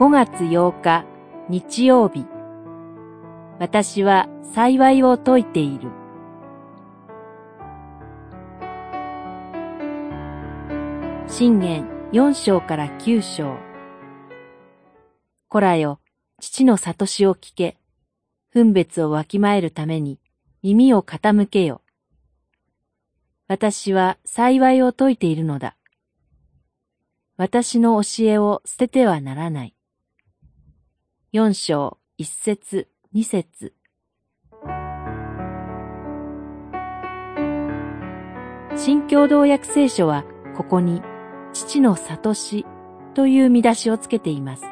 5月8日日曜日私は幸いを解いている信玄4章から9章こらよ、父の悟しを聞け、分別をわきまえるために耳を傾けよ。私は幸いを解いているのだ。私の教えを捨ててはならない。四章、一節、二節。新共同訳聖書はここに父の悟しという見出しをつけています。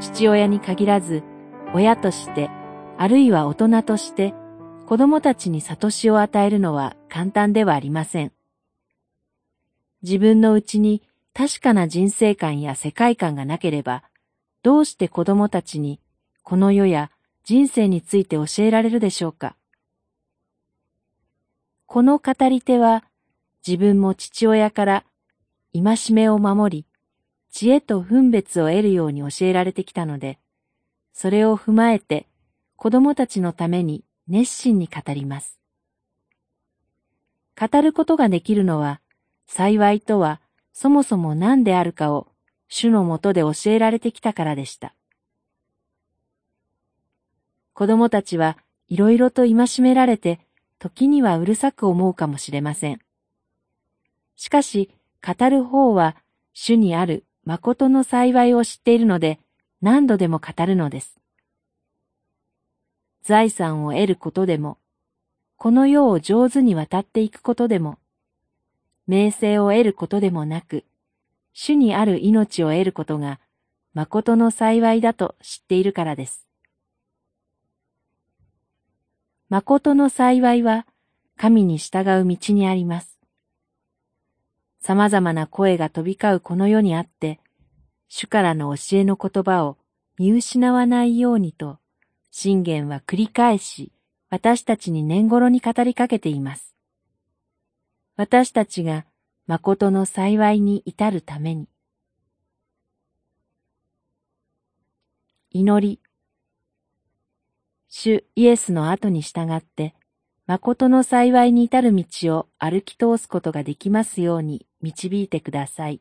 父親に限らず親としてあるいは大人として子供たちに悟しを与えるのは簡単ではありません。自分のうちに確かな人生観や世界観がなければ、どうして子供たちにこの世や人生について教えられるでしょうか？この語り手は自分も父親から戒めを守り、知恵と分別を得るように教えられてきたので、それを踏まえて子供たちのために熱心に語ります。語ることができるのは、幸いとはそもそも何であるかを主のもとで教えられてきたからでした。子供たちはいろいろと戒められて、時にはうるさく思うかもしれません。しかし、語る方は主にある誠の幸いを知っているので、何度でも語るのです。財産を得ることでも、この世を上手に渡っていくことでも、名声を得ることでもなく、主にある命を得ることが誠の幸いだと知っているからです。誠の幸いは神に従う道にあります。様々な声が飛び交うこの世にあって、主からの教えの言葉を見失わないようにと信玄は繰り返し私たちに年頃に語りかけています。私たちが誠の幸いに至るために。祈り。主イエスの後に従って、誠の幸いに至る道を歩き通すことができますように導いてください。